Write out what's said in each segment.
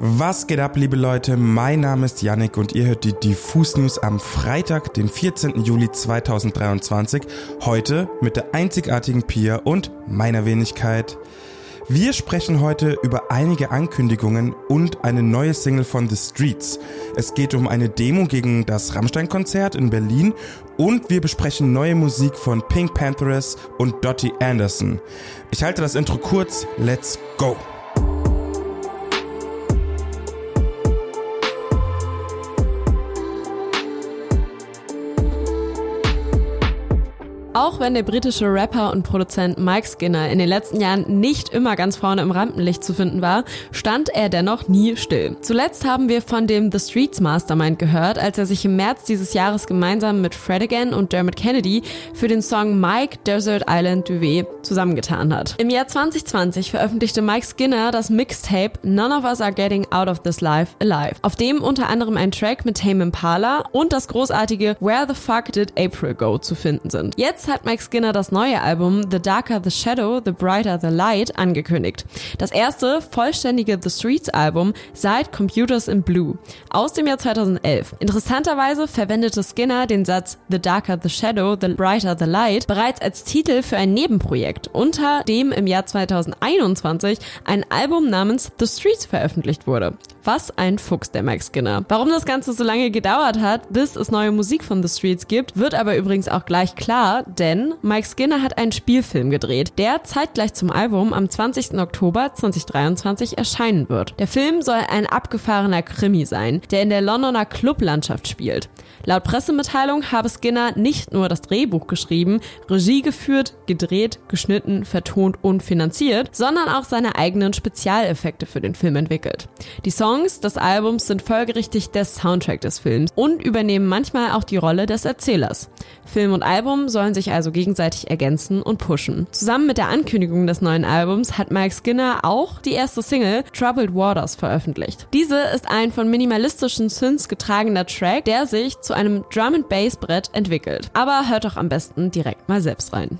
Was geht ab, liebe Leute? Mein Name ist Yannick und ihr hört die Diffus News am Freitag, den 14. Juli 2023. Heute mit der einzigartigen Pia und meiner Wenigkeit. Wir sprechen heute über einige Ankündigungen und eine neue Single von The Streets. Es geht um eine Demo gegen das Rammstein-Konzert in Berlin und wir besprechen neue Musik von Pink Panthers und Dottie Anderson. Ich halte das Intro kurz. Let's go! Auch wenn der britische Rapper und Produzent Mike Skinner in den letzten Jahren nicht immer ganz vorne im Rampenlicht zu finden war, stand er dennoch nie still. Zuletzt haben wir von dem The Streets Mastermind gehört, als er sich im März dieses Jahres gemeinsam mit Fred Again und Dermot Kennedy für den Song Mike Desert Island Duvet zusammengetan hat. Im Jahr 2020 veröffentlichte Mike Skinner das Mixtape None of Us Are Getting Out of This Life Alive, auf dem unter anderem ein Track mit Tame Impala und das großartige Where the Fuck Did April Go zu finden sind. Jetzt hat Mike Skinner das neue Album The Darker the Shadow, The Brighter the Light angekündigt. Das erste vollständige The Streets Album seit Computers in Blue aus dem Jahr 2011. Interessanterweise verwendete Skinner den Satz The Darker the Shadow, The Brighter the Light bereits als Titel für ein Nebenprojekt, unter dem im Jahr 2021 ein Album namens The Streets veröffentlicht wurde. Was ein Fuchs, der Mike Skinner. Warum das Ganze so lange gedauert hat, bis es neue Musik von The Streets gibt, wird aber übrigens auch gleich klar, denn Mike Skinner hat einen Spielfilm gedreht, der zeitgleich zum Album am 20. Oktober 2023 erscheinen wird. Der Film soll ein abgefahrener Krimi sein, der in der Londoner Clublandschaft spielt. Laut Pressemitteilung habe Skinner nicht nur das Drehbuch geschrieben, Regie geführt, gedreht, geschnitten, vertont und finanziert, sondern auch seine eigenen Spezialeffekte für den Film entwickelt. Die Songs des Albums sind folgerichtig der Soundtrack des Films und übernehmen manchmal auch die Rolle des Erzählers. Film und Album sollen sich also gegenseitig ergänzen und pushen. Zusammen mit der Ankündigung des neuen Albums hat Mike Skinner auch die erste Single Troubled Waters veröffentlicht. Diese ist ein von minimalistischen Synths getragener Track, der sich zu einem Drum and Bass Brett entwickelt. Aber hört doch am besten direkt mal selbst rein.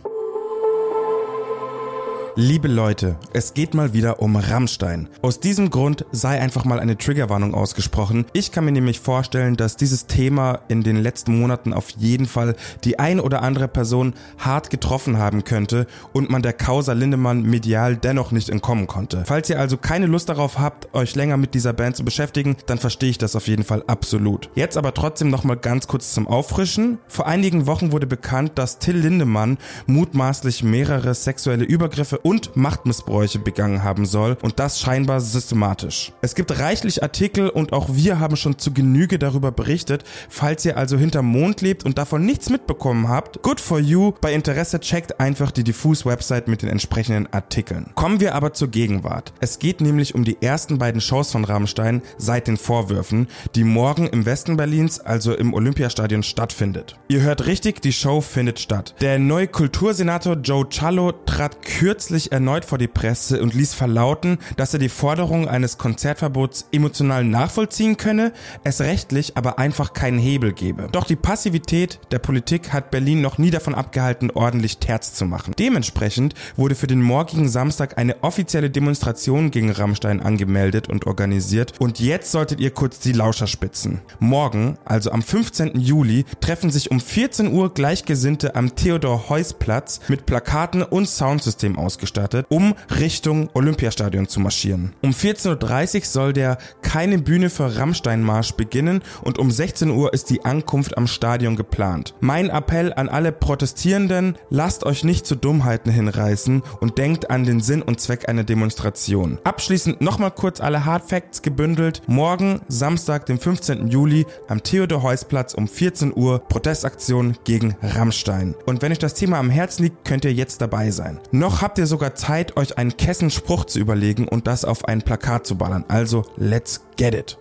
Liebe Leute, es geht mal wieder um Rammstein. Aus diesem Grund sei einfach mal eine Triggerwarnung ausgesprochen. Ich kann mir nämlich vorstellen, dass dieses Thema in den letzten Monaten auf jeden Fall die ein oder andere Person hart getroffen haben könnte und man der Causa Lindemann medial dennoch nicht entkommen konnte. Falls ihr also keine Lust darauf habt, euch länger mit dieser Band zu beschäftigen, dann verstehe ich das auf jeden Fall absolut. Jetzt aber trotzdem nochmal ganz kurz zum Auffrischen. Vor einigen Wochen wurde bekannt, dass Till Lindemann mutmaßlich mehrere sexuelle Übergriffe und Machtmissbräuche begangen haben soll und das scheinbar systematisch. Es gibt reichlich Artikel und auch wir haben schon zu Genüge darüber berichtet. Falls ihr also hinterm Mond lebt und davon nichts mitbekommen habt, good for you. Bei Interesse checkt einfach die Diffus Website mit den entsprechenden Artikeln. Kommen wir aber zur Gegenwart. Es geht nämlich um die ersten beiden Shows von Rammstein seit den Vorwürfen, die morgen im Westen Berlins, also im Olympiastadion stattfindet. Ihr hört richtig, die Show findet statt. Der neue Kultursenator Joe Cialo trat kürzlich sich erneut vor die Presse und ließ verlauten, dass er die Forderung eines Konzertverbots emotional nachvollziehen könne, es rechtlich aber einfach keinen Hebel gebe. Doch die Passivität der Politik hat Berlin noch nie davon abgehalten, ordentlich Terz zu machen. Dementsprechend wurde für den morgigen Samstag eine offizielle Demonstration gegen Rammstein angemeldet und organisiert und jetzt solltet ihr kurz die Lauscher spitzen. Morgen, also am 15. Juli, treffen sich um 14 Uhr Gleichgesinnte am Theodor-Heuss-Platz mit Plakaten und Soundsystem ausgestattet ausgestattet, um Richtung Olympiastadion zu marschieren. Um 14.30 Uhr soll der Keine Bühne für Rammstein-Marsch beginnen und um 16 Uhr ist die Ankunft am Stadion geplant. Mein Appell an alle Protestierenden, lasst euch nicht zu Dummheiten hinreißen und denkt an den Sinn und Zweck einer Demonstration. Abschließend nochmal kurz alle Hard Facts gebündelt. Morgen, Samstag, den 15. Juli, am Theodor-Heuss-Platz um 14 Uhr Protestaktion gegen Rammstein. Und wenn euch das Thema am Herzen liegt, könnt ihr jetzt dabei sein. Noch habt ihr sogar Zeit, euch einen Kessenspruch zu überlegen und das auf ein Plakat zu ballern. Also, let's get it.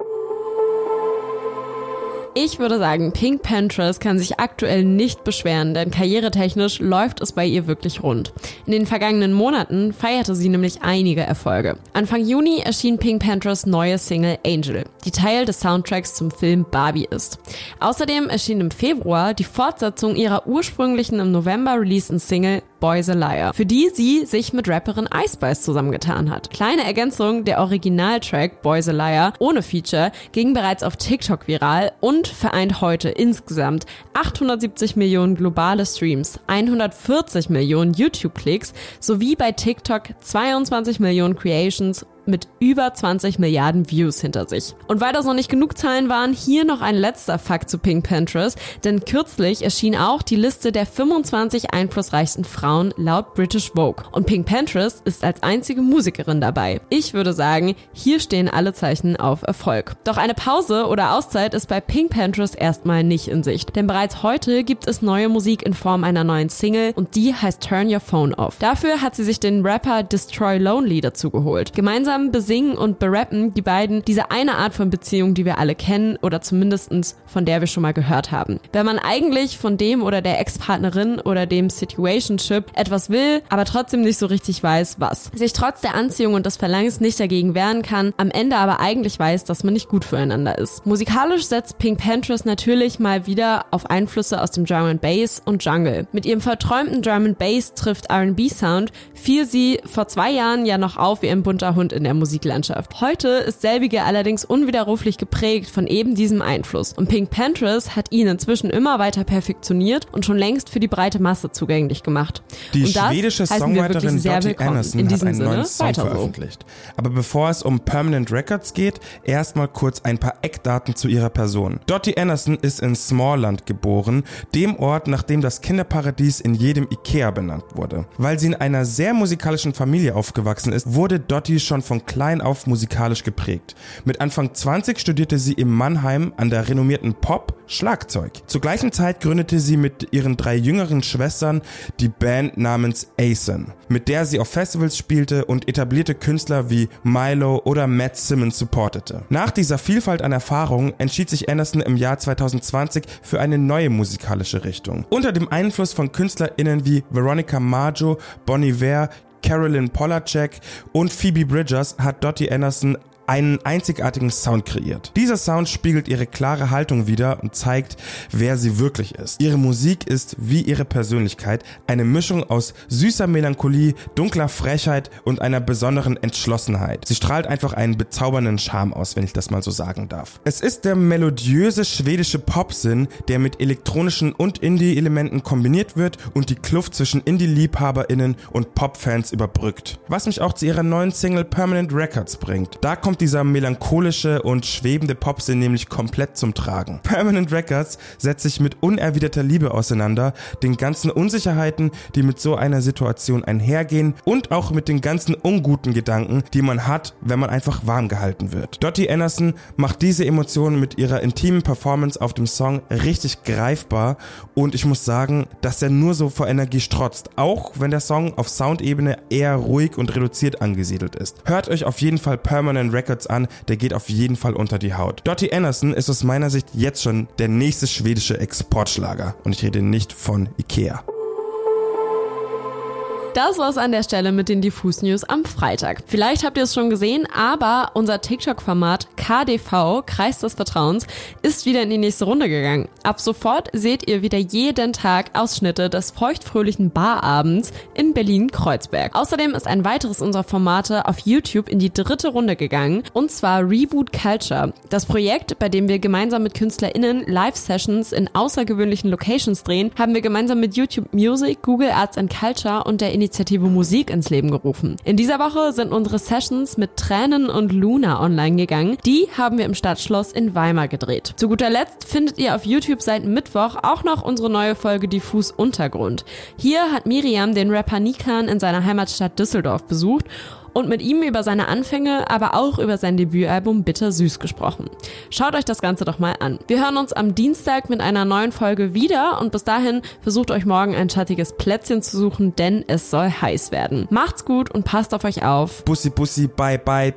Ich würde sagen, Pink Panthers kann sich aktuell nicht beschweren, denn karrieretechnisch läuft es bei ihr wirklich rund. In den vergangenen Monaten feierte sie nämlich einige Erfolge. Anfang Juni erschien Pink Panthers neue Single Angel, die Teil des Soundtracks zum Film Barbie ist. Außerdem erschien im Februar die Fortsetzung ihrer ursprünglichen im November releaseden Single Boys a Liar, für die sie sich mit Rapperin Ice Spice zusammengetan hat. Kleine Ergänzung, der Originaltrack Boys a Liar ohne Feature ging bereits auf TikTok viral und vereint heute insgesamt 870 Millionen globale Streams, 140 Millionen YouTube-Klicks sowie bei TikTok 22 Millionen Creations mit über 20 Milliarden Views hinter sich. Und weil das noch nicht genug Zahlen waren, hier noch ein letzter Fakt zu Pink Panthers, denn kürzlich erschien auch die Liste der 25 einflussreichsten Frauen laut British Vogue. Und Pink Panthers ist als einzige Musikerin dabei. Ich würde sagen, hier stehen alle Zeichen auf Erfolg. Doch eine Pause oder Auszeit ist bei Pink Panthers erstmal nicht in Sicht, denn bereits heute gibt es neue Musik in Form einer neuen Single und die heißt Turn Your Phone Off. Dafür hat sie sich den Rapper Destroy Lonely dazu geholt. Gemeinsam Gemeinsam besingen und berappen die beiden diese eine Art von Beziehung, die wir alle kennen oder zumindestens von der wir schon mal gehört haben. Wenn man eigentlich von dem oder der Ex-Partnerin oder dem Situationship etwas will, aber trotzdem nicht so richtig weiß, was. Sich trotz der Anziehung und des Verlangens nicht dagegen wehren kann, am Ende aber eigentlich weiß, dass man nicht gut füreinander ist. Musikalisch setzt Pink Panthers natürlich mal wieder auf Einflüsse aus dem Drum and Bass und Jungle. Mit ihrem verträumten Drum and Bass trifft R&B Sound fiel sie vor zwei Jahren ja noch auf wie ein bunter Hund in der Musiklandschaft. Heute ist selbige allerdings unwiderruflich geprägt von eben diesem Einfluss und Pink Panthers hat ihn inzwischen immer weiter perfektioniert und schon längst für die breite Masse zugänglich gemacht. Die schwedische Songwriterin Dottie Anderson hat einen Sinne neuen Song veröffentlicht. So. Aber bevor es um Permanent Records geht, erstmal kurz ein paar Eckdaten zu ihrer Person. Dottie Anderson ist in Smallland geboren, dem Ort, nach dem das Kinderparadies in jedem Ikea benannt wurde. Weil sie in einer sehr musikalischen Familie aufgewachsen ist, wurde Dottie schon von von klein auf musikalisch geprägt. Mit Anfang 20 studierte sie in Mannheim an der renommierten Pop Schlagzeug. Zur gleichen Zeit gründete sie mit ihren drei jüngeren Schwestern die Band namens Asen, mit der sie auf Festivals spielte und etablierte Künstler wie Milo oder Matt Simmons supportete. Nach dieser Vielfalt an Erfahrungen entschied sich Anderson im Jahr 2020 für eine neue musikalische Richtung. Unter dem Einfluss von KünstlerInnen wie Veronica Maggio, Bonnie Iver, Carolyn Polacek und Phoebe Bridgers hat Dottie Anderson einen einzigartigen Sound kreiert. Dieser Sound spiegelt ihre klare Haltung wider und zeigt, wer sie wirklich ist. Ihre Musik ist wie ihre Persönlichkeit eine Mischung aus süßer Melancholie, dunkler Frechheit und einer besonderen Entschlossenheit. Sie strahlt einfach einen bezaubernden Charme aus, wenn ich das mal so sagen darf. Es ist der melodiöse schwedische Popsinn, der mit elektronischen und Indie-Elementen kombiniert wird und die Kluft zwischen Indie-LiebhaberInnen und Pop-Fans überbrückt. Was mich auch zu ihrer neuen Single Permanent Records bringt. Da kommt kommt dieser melancholische und schwebende Popsinn nämlich komplett zum Tragen. Permanent Records setzt sich mit unerwiderter Liebe auseinander, den ganzen Unsicherheiten, die mit so einer Situation einhergehen und auch mit den ganzen unguten Gedanken, die man hat, wenn man einfach warm gehalten wird. Dottie Anderson macht diese Emotionen mit ihrer intimen Performance auf dem Song richtig greifbar und ich muss sagen, dass er nur so vor Energie strotzt, auch wenn der Song auf Soundebene eher ruhig und reduziert angesiedelt ist. Hört euch auf jeden Fall Permanent Records Records an, der geht auf jeden Fall unter die Haut. Dottie Anderson ist aus meiner Sicht jetzt schon der nächste schwedische Exportschlager und ich rede nicht von Ikea. Das war's an der Stelle mit den Diffus News am Freitag. Vielleicht habt ihr es schon gesehen, aber unser TikTok-Format KDV, Kreis des Vertrauens, ist wieder in die nächste Runde gegangen. Ab sofort seht ihr wieder jeden Tag Ausschnitte des feuchtfröhlichen Barabends in Berlin-Kreuzberg. Außerdem ist ein weiteres unserer Formate auf YouTube in die dritte Runde gegangen, und zwar Reboot Culture. Das Projekt, bei dem wir gemeinsam mit KünstlerInnen Live-Sessions in außergewöhnlichen Locations drehen, haben wir gemeinsam mit YouTube Music, Google Arts and Culture und der Initiative Initiative Musik ins Leben gerufen. In dieser Woche sind unsere Sessions mit Tränen und Luna online gegangen. Die haben wir im Stadtschloss in Weimar gedreht. Zu guter Letzt findet ihr auf YouTube seit Mittwoch auch noch unsere neue Folge Diffus Untergrund. Hier hat Miriam den Rapper Nikan in seiner Heimatstadt Düsseldorf besucht und mit ihm über seine Anfänge, aber auch über sein Debütalbum Bitter Süß gesprochen. Schaut euch das Ganze doch mal an. Wir hören uns am Dienstag mit einer neuen Folge wieder und bis dahin versucht euch morgen ein schattiges Plätzchen zu suchen, denn es soll heiß werden. Macht's gut und passt auf euch auf. Bussi, bussi, bye, bye.